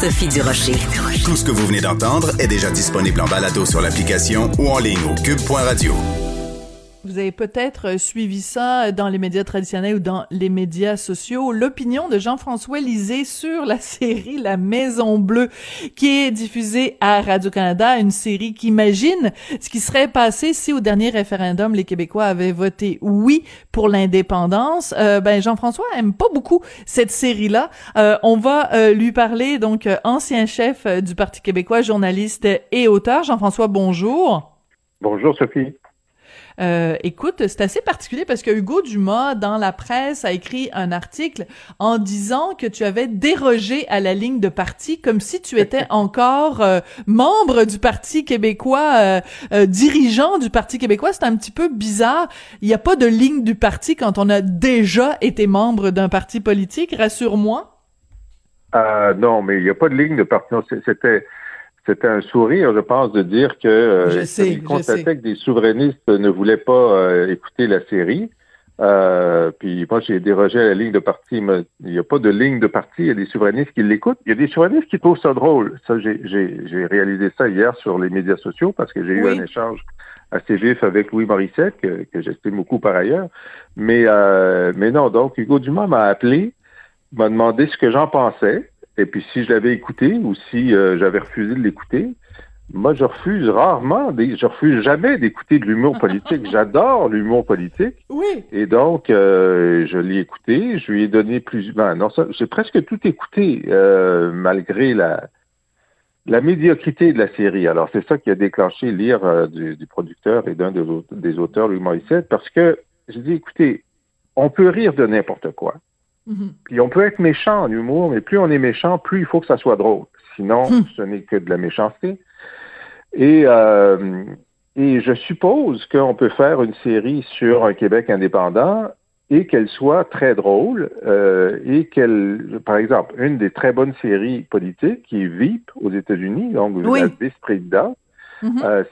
Sophie Durocher. Tout ce que vous venez d'entendre est déjà disponible en balado sur l'application ou en ligne au cube.radio. Vous avez peut-être euh, suivi ça dans les médias traditionnels ou dans les médias sociaux. L'opinion de Jean-François Lisée sur la série La Maison Bleue, qui est diffusée à Radio-Canada, une série qui imagine ce qui serait passé si au dernier référendum, les Québécois avaient voté oui pour l'indépendance. Euh, ben, Jean-François aime pas beaucoup cette série-là. Euh, on va euh, lui parler, donc, ancien chef du Parti québécois, journaliste et auteur. Jean-François, bonjour. Bonjour, Sophie. Euh, écoute, c'est assez particulier parce que Hugo Dumas, dans la presse, a écrit un article en disant que tu avais dérogé à la ligne de parti comme si tu étais encore euh, membre du Parti québécois, euh, dirigeant du Parti québécois. C'est un petit peu bizarre. Il n'y a pas de ligne du parti quand on a déjà été membre d'un parti politique, rassure-moi. non, mais il n'y a pas de ligne de parti. C'était c'était un sourire, je pense, de dire que euh, je sais, que des souverainistes ne voulaient pas euh, écouter la série. Euh, puis moi, j'ai dérogé à la ligne de parti. il n'y a pas de ligne de parti. Il y a des souverainistes qui l'écoutent. Il y a des souverainistes qui trouvent ça drôle. Ça, j'ai réalisé ça hier sur les médias sociaux parce que j'ai eu un échange assez vif avec Louis Morissette, que, que j'estime beaucoup par ailleurs. Mais, euh, mais non, donc Hugo Dumas m'a appelé, m'a demandé ce que j'en pensais. Et puis si je l'avais écouté ou si euh, j'avais refusé de l'écouter, moi je refuse rarement, je refuse jamais d'écouter de l'humour politique. J'adore l'humour politique. Oui. Et donc euh, je l'ai écouté, je lui ai donné plus. Ben non, j'ai presque tout écouté euh, malgré la la médiocrité de la série. Alors c'est ça qui a déclenché l'ire du, du, producteur et d'un des, des, auteurs, Louis Morissette, parce que j'ai dit écoutez, on peut rire de n'importe quoi. Mhm. Puis on peut être méchant en humour, mais plus on est méchant, plus il faut que ça soit drôle. Sinon, hmm. ce n'est que de la méchanceté. Et, euh, et je suppose qu'on peut faire une série sur un Québec indépendant et qu'elle soit très drôle euh, et qu'elle, par exemple, une des très bonnes séries politiques qui est VIP aux États-Unis, donc vous êtes vice-président, mhm. euh,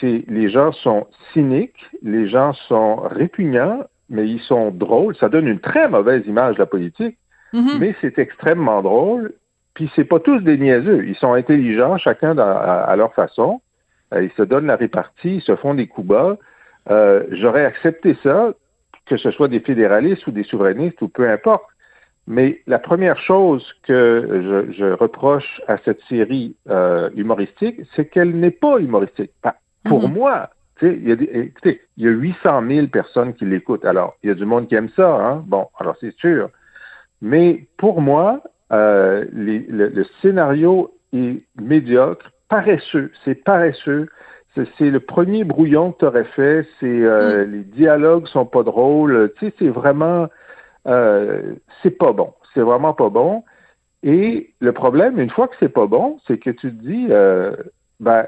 c'est les gens sont cyniques, les gens sont répugnants mais ils sont drôles. Ça donne une très mauvaise image de la politique, mhm. mais c'est extrêmement drôle. Puis c'est pas tous des niaiseux. Ils sont intelligents, chacun à, leur façon. Euh, ils se donnent la répartie, ils se font des coups bas. Euh, j'aurais accepté ça, que ce soit des fédéralistes ou des souverainistes ou peu importe. Mais la première chose que je, reproche à cette série euh, humoristique, c'est qu'elle n'est pas humoristique. pour mhm. moi, il y, a écoutez, il y a 800 000 personnes qui l'écoutent. Alors, il y a du monde qui aime ça, hein? Bon, alors c'est sûr. Mais pour moi, euh, le, scénario est médiocre, paresseux. C'est paresseux. C'est le premier brouillon que tu aurais fait. C'est euh, mm. les dialogues sont pas drôles. Tu sais, c'est vraiment euh, c'est pas bon. C'est vraiment pas bon. Et le problème, une fois que c'est pas bon, c'est que tu te dis ben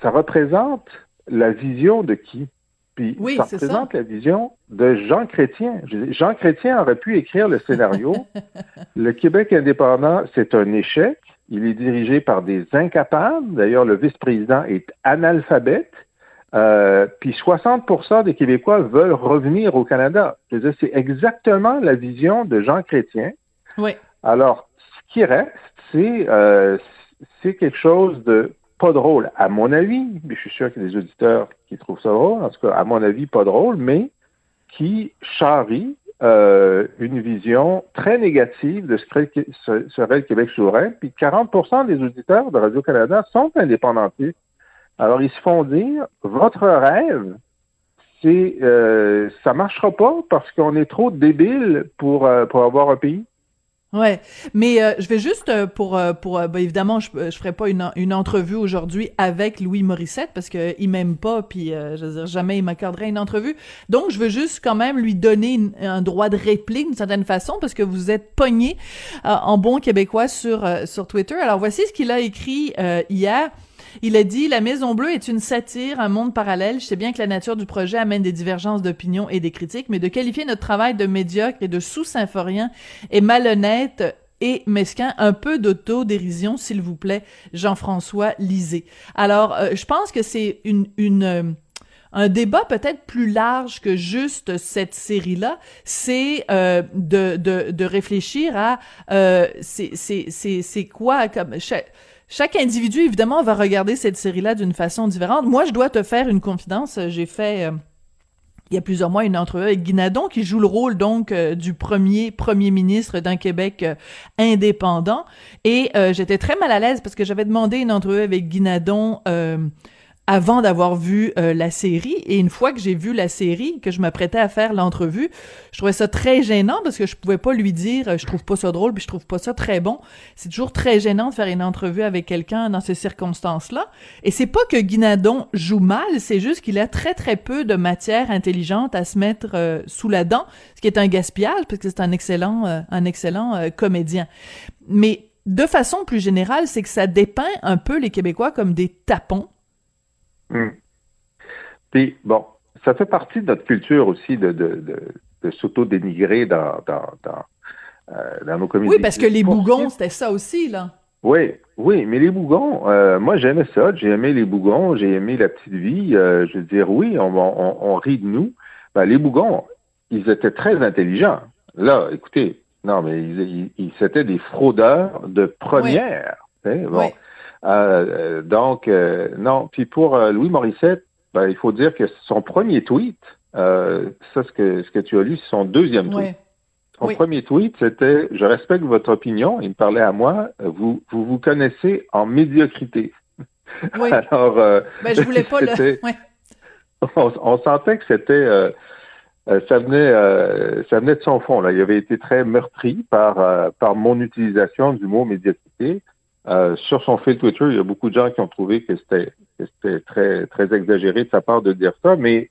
ça représente la vision de qui? Puis oui, ça représente la vision de Jean Chrétien. Jean Chrétien aurait pu écrire le scénario. le Québec indépendant, c'est un échec. Il est dirigé par des incapables. D'ailleurs, le vice-président est analphabète. Euh, puis 60% des Québécois veulent revenir au Canada. C'est exactement la vision de Jean Chrétien. Oui. Alors, ce qui reste, c'est euh, c'est quelque chose de pas drôle, à mon avis, mais je suis sûr qu'il y a des auditeurs qui trouvent ça drôle, en tout cas, à mon avis, pas drôle, mais qui charrie euh, une vision très négative de ce que serait le Québec souverain, puis 40% des auditeurs de Radio-Canada sont indépendantistes. Alors, ils se font dire, votre rêve, c'est euh, ça marchera pas parce qu'on est trop débile pour, euh, pour avoir un pays. Ouais, mais euh, je vais juste euh, pour euh, pour bah, évidemment je je ferai pas une une entrevue aujourd'hui avec Louis Morissette parce que il m'aime pas puis je veux dire jamais il m'accorderait une entrevue. Donc je veux juste quand même lui donner un droit de réplique d'une certaine façon parce que vous êtes pogné en bon québécois sur sur Twitter. Alors voici ce qu'il a écrit hier. Il a dit La Maison Bleue est une satire, un monde parallèle. Je sais bien que la nature du projet amène des divergences d'opinion et des critiques, mais de qualifier notre travail de médiocre et de sous-symphorien est malhonnête et mesquin, un peu d'autodérision, s'il vous plaît, Jean-François Lisée. Alors, euh, je pense que c'est euh, un débat peut-être plus large que juste cette série-là, c'est euh, de, de, réfléchir à euh, c'est quoi comme chaque, individu évidemment va regarder cette série-là d'une façon différente. Moi, je dois te faire une confidence. J'ai fait euh, il y a plusieurs mois une entrevue avec Guinadon qui joue le rôle donc euh, du premier premier ministre d'un Québec euh, indépendant et j'étais très mal à l'aise parce que j'avais demandé une entrevue avec Guinadon avant d'avoir vu euh, la série. Et une fois que j'ai vu la série, que je m'apprêtais à faire l'entrevue, je trouvais ça très gênant parce que je pouvais pas lui dire euh, je trouve pas ça drôle puis je trouve pas ça très bon. C'est toujours très gênant de faire une entrevue avec quelqu'un dans ces circonstances-là. Et c'est pas que Guinadon joue mal, c'est juste qu'il a très très peu de matière intelligente à se mettre euh, sous la dent, ce qui est un gaspillage parce que c'est un excellent un excellent comédien. Mais de façon plus générale, c'est que ça dépeint un peu les Québécois comme des tapons Hmm. Puis, bon, ça fait partie de notre culture aussi de, de, de, s'auto-dénigrer dans, dans, dans, euh, dans, nos communautés. Oui, parce que les bougons, c'était ça aussi, là. Oui, oui, mais les bougons, euh, moi j'aimais ça, j'ai aimé les bougons, j'ai aimé la petite vie. Euh, je veux dire, oui, on, on, on rit de nous. Ben, les bougons, ils étaient très intelligents. Là, écoutez, non, mais ils, ils, c'était des fraudeurs de première. Hein, bon. Euh, donc, euh, non. Puis pour euh, Louis Morissette, ben, il faut dire que son premier tweet, ça, ce que, ce que tu as lu, c'est son deuxième tweet. Son premier tweet, c'était « Je respecte votre opinion ». Il me parlait à moi. Vous vous, vous connaissez en médiocrité. Oui. Alors, ben, je voulais pas le... on, sentait que c'était... ça venait, ça venait de son fond. Là, il avait été très meurtri par par mon utilisation du mot médiocrité. Euh, sur son fil Twitter, il y a beaucoup de gens qui ont trouvé que c'était c'était très très exagéré de sa part de dire ça, mais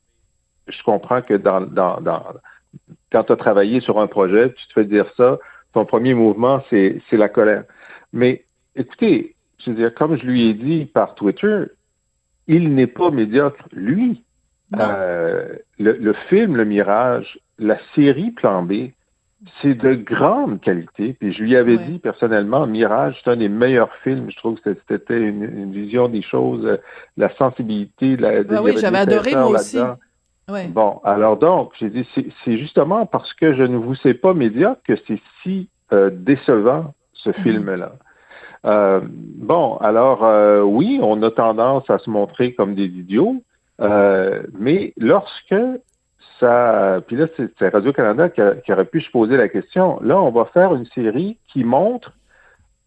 je comprends que dans, dans, dans quand tu as travaillé sur un projet, tu te fais dire ça, ton premier mouvement, c'est la colère. Mais écoutez, je veux dire, comme je lui ai dit par Twitter, il n'est pas médiocre, lui. Euh, le, le, film Le Mirage, la série Plan B, c'est de grande qualité. Puis je lui avais dit personnellement, Mirage, c'est un des meilleurs films. Je trouve que c'était une, vision des choses, euh, la sensibilité. La, ah oui, j'avais adoré moi aussi. Bon, alors donc, j'ai dit, c'est justement parce que je ne vous sais pas médiocre que c'est si euh, décevant, ce mhm. film-là. Euh, bon, alors oui, on a tendance à se montrer comme des idiots, mais lorsque ça, puis là, c'est Radio-Canada qui, aurait pu se poser la question. Là, on va faire une série qui montre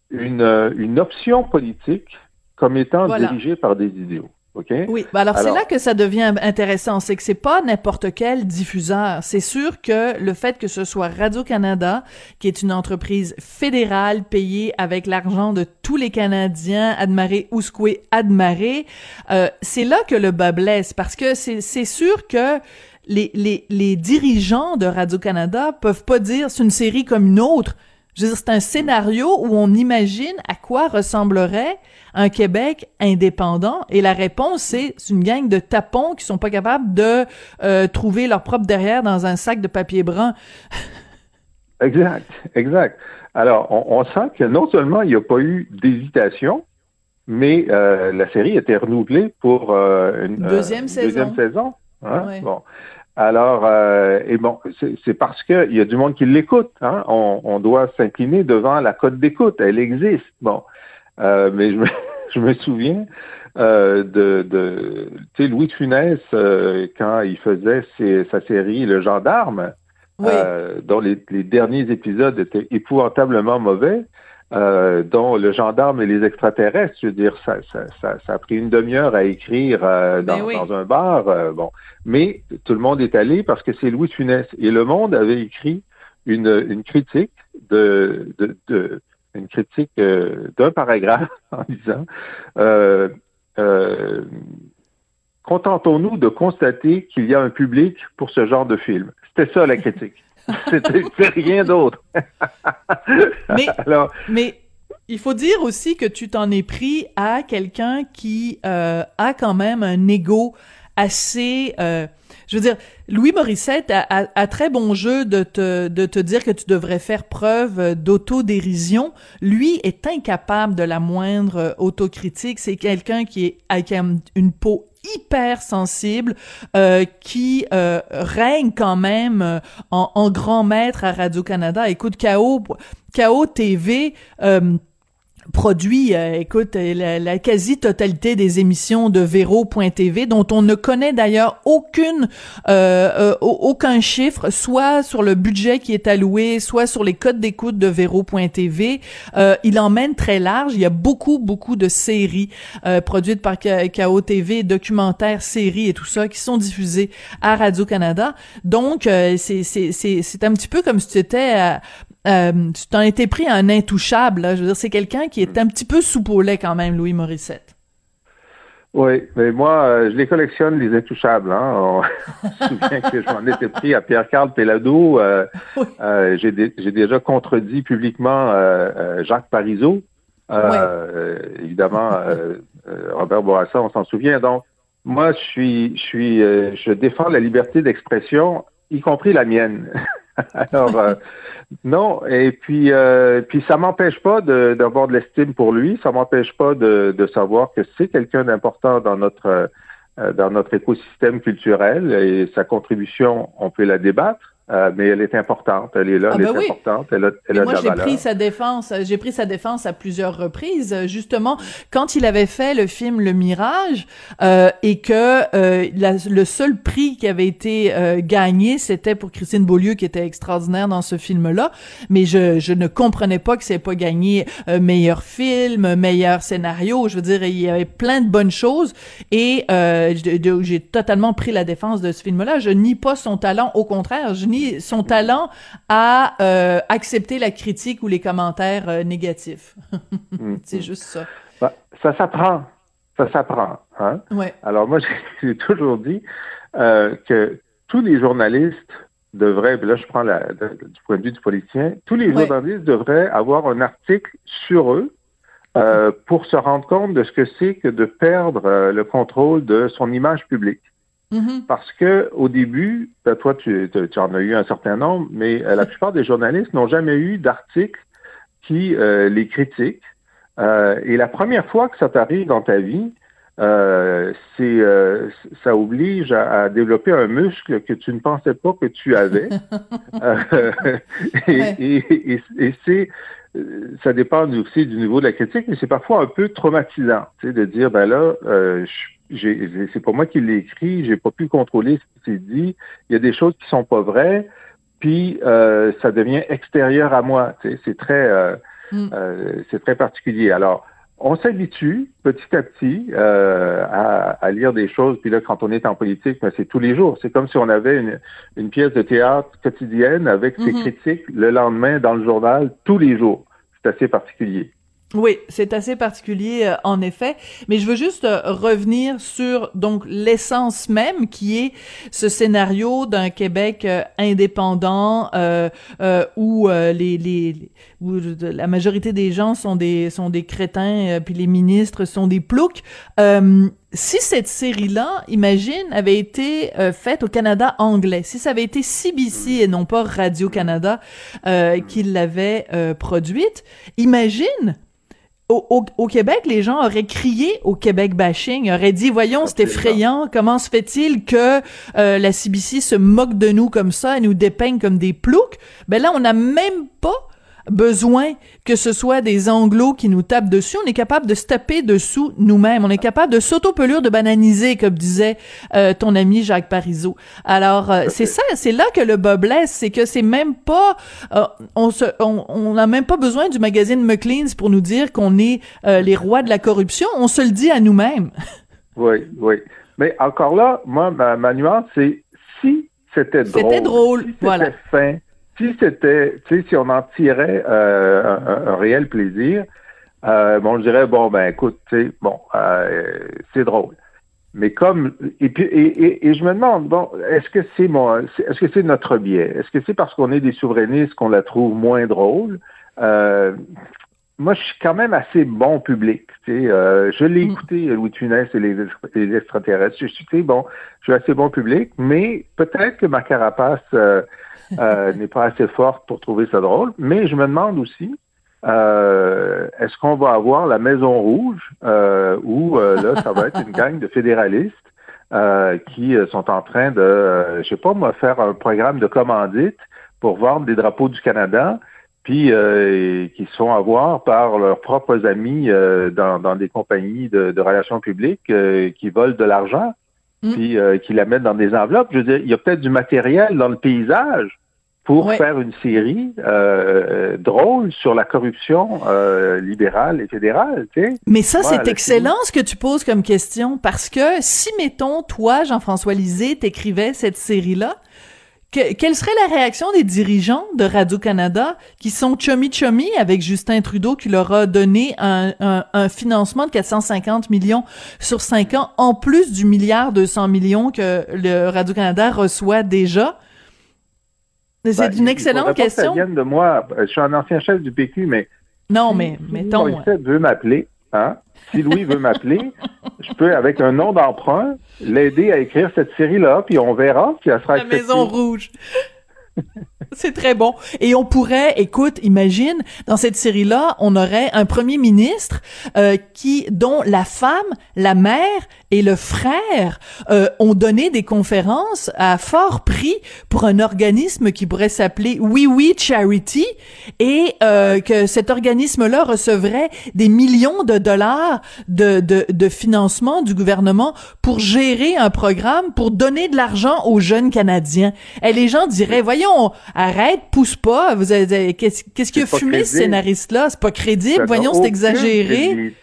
une, une option politique comme étant dirigée par des idéaux. Okay? Oui, ben alors, c'est là que ça devient intéressant, c'est que c'est pas n'importe quel diffuseur. C'est sûr que le fait que ce soit Radio-Canada, qui est une entreprise fédérale payée avec l'argent de tous les Canadiens, Admaré, Ouskoué, Admaré, euh, c'est là que le bas blesse, parce que c'est sûr que les, les, les dirigeants de Radio-Canada peuvent pas dire c'est une série comme une autre. Je veux dire, c'est un scénario où on imagine à quoi ressemblerait un Québec indépendant et la réponse c'est une gang de tapons qui sont pas capables de euh, trouver leur propre derrière dans un sac de papier brun. exact, exact. Alors, on, sent que non seulement il n'y a pas eu d'hésitation, mais euh, la série a été renouvelée pour euh, une deuxième saison. Deuxième saison. Hein? Bon. Alors, euh, et bon, c'est parce qu'il y a du monde qui l'écoute. Hein? On, on, doit s'incliner devant la cote d'écoute. Elle existe. Bon, euh, mais je me, je me souviens euh, de, de tu sais, Louis de Funès euh, quand il faisait ses, sa série Le Gendarme, euh, dont les, les, derniers épisodes étaient épouvantablement mauvais. Euh, dont le gendarme et les extraterrestres, je veux dire, ça, ça, ça, ça a pris une demi-heure à écrire euh, ben dans, dans, un bar. Euh, bon, mais tout le monde est allé parce que c'est Louis Funès. Et Le Monde avait écrit une, une critique de, de, de une critique d'un paragraphe en disant contentons-nous de constater qu'il y a un public pour ce genre de film. C'était ça la critique. C'était rien d'autre. mais, mais il faut dire aussi que tu t'en es pris à quelqu'un qui euh, a quand même un ego assez je veux dire, Louis Morissette a, très bon jeu de te, de te dire que tu devrais faire preuve d'autodérision. Lui est incapable de la moindre autocritique. C'est quelqu'un qui est avec une peau hyper sensible, euh, qui euh, règne quand même euh, en, grand maître à Radio-Canada. Écoute, KO, KO TV produit, euh, écoute, euh, la, quasi-totalité des émissions de Véro.tv, dont on ne connaît d'ailleurs aucune, euh, aucun chiffre, soit sur le budget qui est alloué, soit sur les codes d'écoute de Véro.tv. il emmène très large. Il y a beaucoup, beaucoup de séries produites par KO TV, documentaires, séries et tout ça, qui sont diffusées à Radio-Canada. Donc, c'est un petit peu comme si tu étais euh, tu t'en étais pris un intouchable. Là. Je veux dire, c'est quelqu'un qui est un petit peu soupolé quand même, Louis Morissette. Oui, mais moi, euh, je les collectionne, les intouchables. Hein. On se souvient que je m'en étais pris à Pierre-Carl Pellado. Euh, euh j'ai, déjà contredit publiquement Jacques Parizeau. évidemment, Robert Bourassa, on s'en souvient. Donc, moi, je suis, je suis, je défends la liberté d'expression, y compris la mienne. Alors, euh, non, et puis, euh, puis ça m'empêche pas d'avoir de, l'estime pour lui, ça m'empêche pas de, savoir que c'est quelqu'un d'important dans notre euh, dans notre écosystème culturel et sa contribution, on peut la débattre. Euh, mais elle est importante, elle est là, ah, elle ben est importante, elle a, elle a moi, j'ai pris sa défense, j'ai pris sa défense à plusieurs reprises, justement quand il avait fait le film Le Mirage euh, et que euh, le seul prix qui avait été gagné, c'était pour Christine Beaulieu qui était extraordinaire dans ce film-là, mais je, je ne comprenais pas que c'est pas gagné meilleur film, meilleur scénario. Je veux dire, il y avait plein de bonnes choses. Et j'ai totalement pris la défense de ce film-là. Je nie pas son talent, au contraire, je son talent à euh, accepter la critique ou les commentaires euh, négatifs. Mm-hmm. C'est juste ça. Bah, ça s'apprend. Ça s'apprend. Hein? Alors moi, j'ai toujours dit euh, que tous les journalistes devraient, là je prends la, du point de vue du politicien, tous les journalistes devraient avoir un article sur eux pour se rendre compte de ce que c'est que de perdre le contrôle de son image publique. Mm-hmm. Parce que au début, ben, toi, tu, en as eu un certain nombre, mais euh, la plupart des journalistes n'ont jamais eu d'articles qui euh, les critiquent. Euh, et la première fois que ça t'arrive dans ta vie, c'est ça oblige à, développer un muscle que tu ne pensais pas que tu avais. et, et c'est ça dépend aussi du niveau de la critique, mais c'est parfois un peu traumatisant, tu sais, de dire ben là, euh, c'est pas moi qui l'ai écrit, j'ai pas pu contrôler ce qui s'est dit. Il y a des choses qui sont pas vraies, puis euh, ça devient extérieur à moi. c'est très, euh, mm. euh, c'est très particulier. Alors, on s'habitue petit à petit à, lire des choses. Puis là, quand on est en politique, ben, c'est tous les jours. C'est comme si on avait une, une pièce de théâtre quotidienne avec ses mm-hmm. critiques le lendemain dans le journal tous les jours. C'est assez particulier. Oui, c'est assez particulier euh, en effet, mais je veux juste euh, revenir sur donc l'essence même qui est ce scénario d'un Québec euh, indépendant où les, les où la majorité des gens sont des sont des crétins puis les ministres sont des ploucs. si cette série-là, imagine, avait été faite au Canada anglais, si ça avait été CBC et non pas Radio Canada qui l'avait produite, imagine au, Québec, les gens auraient crié au Québec bashing, auraient dit voyons, c'est effrayant, comment se fait-il que euh, la CBC se moque de nous comme ça et nous dépeigne comme des ploucs? Ben là, on n'a même pas besoin que ce soit des anglos qui nous tapent dessus. On est capable de se taper dessous nous-mêmes. On est capable de s'auto-pelure, de bananiser, comme disait euh, ton ami Jacques Parizeau. Alors, euh, c'est ça, c'est là que le bas blesse, c'est que c'est même pas, euh, on se, on n'a même pas besoin du magazine McLean's pour nous dire qu'on est les rois de la corruption. On se le dit à nous-mêmes. oui, oui. Mais encore là, moi, ma, ma nuance, c'est si c'était drôle. C'était drôle, si voilà. Fin, si c'était, tu sais, si on en tirait euh, un, réel plaisir, euh, bon, je dirais, bon, ben écoute, bon, euh, c'est drôle. Mais comme et puis et, et, je me demande bon est-ce que c'est mon est-ce que c'est notre biais? Est-ce que c'est parce qu'on est des souverainistes qu'on la trouve moins drôle? Euh, moi, je suis quand même assez bon public. Tu sais, euh, je l'ai mm. écouté, Louis de Funès et les, les, extraterrestres. Je suis, bon, je suis assez bon public, mais peut-être que ma carapace euh, euh, n'est pas assez forte pour trouver ça drôle. Mais je me demande aussi, est-ce qu'on va avoir la Maison Rouge, où là, ça va être une gang de fédéralistes qui sont en train de, je sais pas moi, faire un programme de commandite pour vendre des drapeaux du Canada puis euh, qui se font avoir par leurs propres amis euh, dans, dans, des compagnies de, de relations publiques euh, qui volent de l'argent, mm. puis qui la mettent dans des enveloppes. Je veux dire, il y a peut-être du matériel dans le paysage pour faire une série drôle sur la corruption libérale et fédérale. Tu sais. Mais ça, c'est excellent ce que tu poses comme question, parce que si, mettons, toi, Jean-François Lisée, t'écrivais cette série-là, quelle serait la réaction des dirigeants de Radio-Canada qui sont chummy-chummy avec Justin Trudeau qui leur a donné un, un, financement de 450 millions sur cinq ans, en plus du milliard 200 millions que le Radio-Canada reçoit déjà? C'est ben, une excellente question. ça de moi. Je suis un ancien chef du PQ, mais... Non, mais mettons... Veut m'appeler, hein, si Louis veut m'appeler, je peux, avec un nom d'emprunt, l'aider à écrire cette série-là, puis on verra si elle sera La Maison Rouge. C'est très bon. Et on pourrait, écoute, imagine, dans cette série-là, on aurait un premier ministre euh, qui, dont la femme, la mère et le frère euh, ont donné des conférences à fort prix pour un organisme qui pourrait s'appeler Oui Oui Charity et euh, que cet organisme-là recevrait des millions de dollars de, de, de financement du gouvernement pour gérer un programme pour donner de l'argent aux jeunes Canadiens. Et les gens diraient, voyons, arrête, pousse pas, vous avez, qu'est-ce, qu'est-ce qui a fumé ce scénariste-là? C'est pas crédible, voyons, c'est exagéré.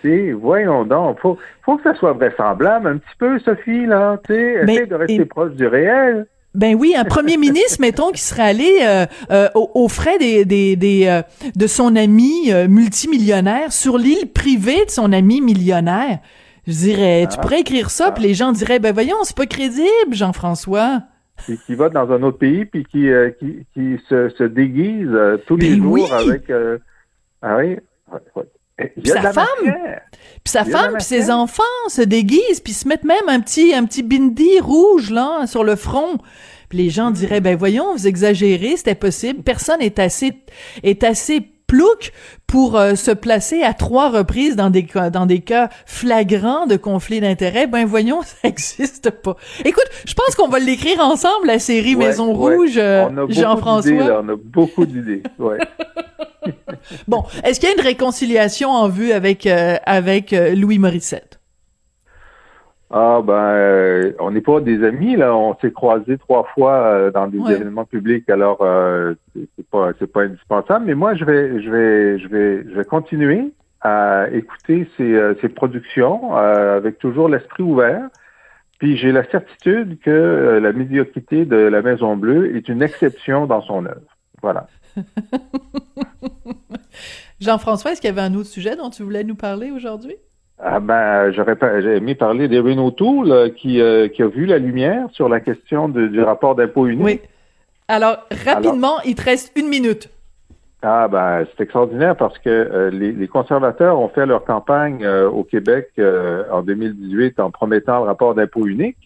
Voyons donc, faut, faut que ça soit vraisemblable un petit peu, Sophie, là, tu sais, essaie de rester proche du réel. Ben oui, un premier ministre, mettons, qui serait allé euh, euh, aux, frais des, des, des euh, de son ami multimillionnaire sur l'île privée de son ami millionnaire. Je dirais, tu ah. pourrais écrire ça, puis les gens diraient, ben voyons, c'est pas crédible, Jean-François. Qui, qui va dans un autre pays, puis qui, qui, qui se, se déguise tous les ben jours avec... ah oui, puis sa femme, puis sa femme, puis ses enfants se déguisent, puis se mettent même un petit un petit bindi rouge là sur le front. Puis les gens diraient ben voyons, vous exagérez, c'était possible. Personne est assez est assez plouc pour euh, se placer à trois reprises dans des dans des cas flagrants de conflit d'intérêts. Ben voyons, ça existe pas. Écoute, je pense qu'on va l'écrire ensemble la série Maison Rouge, euh, Jean-François. On a beaucoup d'idées. Ouais. bon, est-ce qu'il y a une réconciliation en vue avec euh, avec euh, Louis Morissette? Ah ben, euh, on n'est pas des amis là. On s'est croisés trois fois dans des événements publics. Alors c'est pas c'est pas indispensable. Mais moi je vais je vais je vais je vais continuer à écouter ces, ces productions avec toujours l'esprit ouvert. Puis j'ai la certitude que la médiocrité de la Maison Bleue est une exception dans son œuvre. Voilà. Jean-François, est-ce qu'il y avait un autre sujet dont tu voulais nous parler aujourd'hui? Ah ben, j'aurais aimé parler d'Erin O'Toole euh, qui, euh, qui a vu la lumière sur la question du rapport d'impôt unique. Oui. Alors, rapidement, il te reste une minute. Ah ben, c'est extraordinaire parce que euh, les, conservateurs ont fait leur campagne au Québec en 2018 en promettant le rapport d'impôt unique.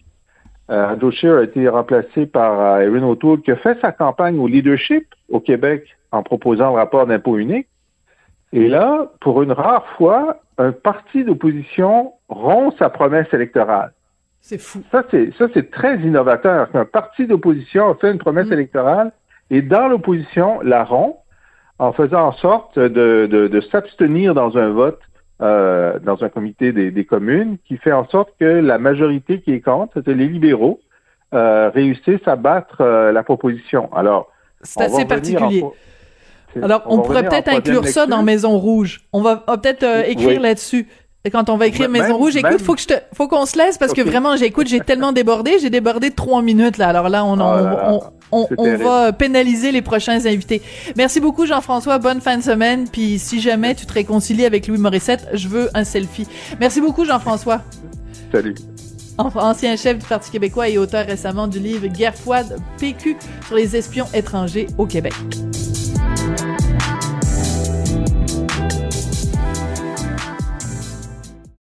Andrew Scheer a été remplacé par Erin O'Toole qui a fait sa campagne au leadership au Québec en proposant le rapport d'impôt unique. Et là, pour une rare fois, un parti d'opposition rompt sa promesse électorale. C'est fou. Ça, c'est, ça, c'est très innovateur. Un parti d'opposition a fait une promesse mm. électorale et dans l'opposition la rompt en faisant en sorte de, de, s'abstenir dans un vote euh, dans un comité des, communes qui fait en sorte que la majorité qui est contre, c'est les libéraux, euh, réussissent à battre euh, la proposition. Alors, c'est assez particulier. Alors, on, pourrait peut-être inclure ça dans Maison Rouge. On va, peut-être euh, écrire là-dessus. Et quand on va écrire Maison Rouge, écoute, faut que je te, faut qu'on se laisse parce que vraiment, j'écoute, j'ai tellement débordé, j'ai débordé de trois minutes là. Alors là, on, on, on, on va pénaliser les prochains invités. Merci beaucoup Jean-François, bonne fin de semaine. Puis si jamais tu te réconcilies avec Louis Morissette, je veux un selfie. Merci beaucoup Jean-François. Salut. Ancien chef du Parti québécois et auteur récemment du livre Guerre froide PQ sur les espions étrangers au Québec.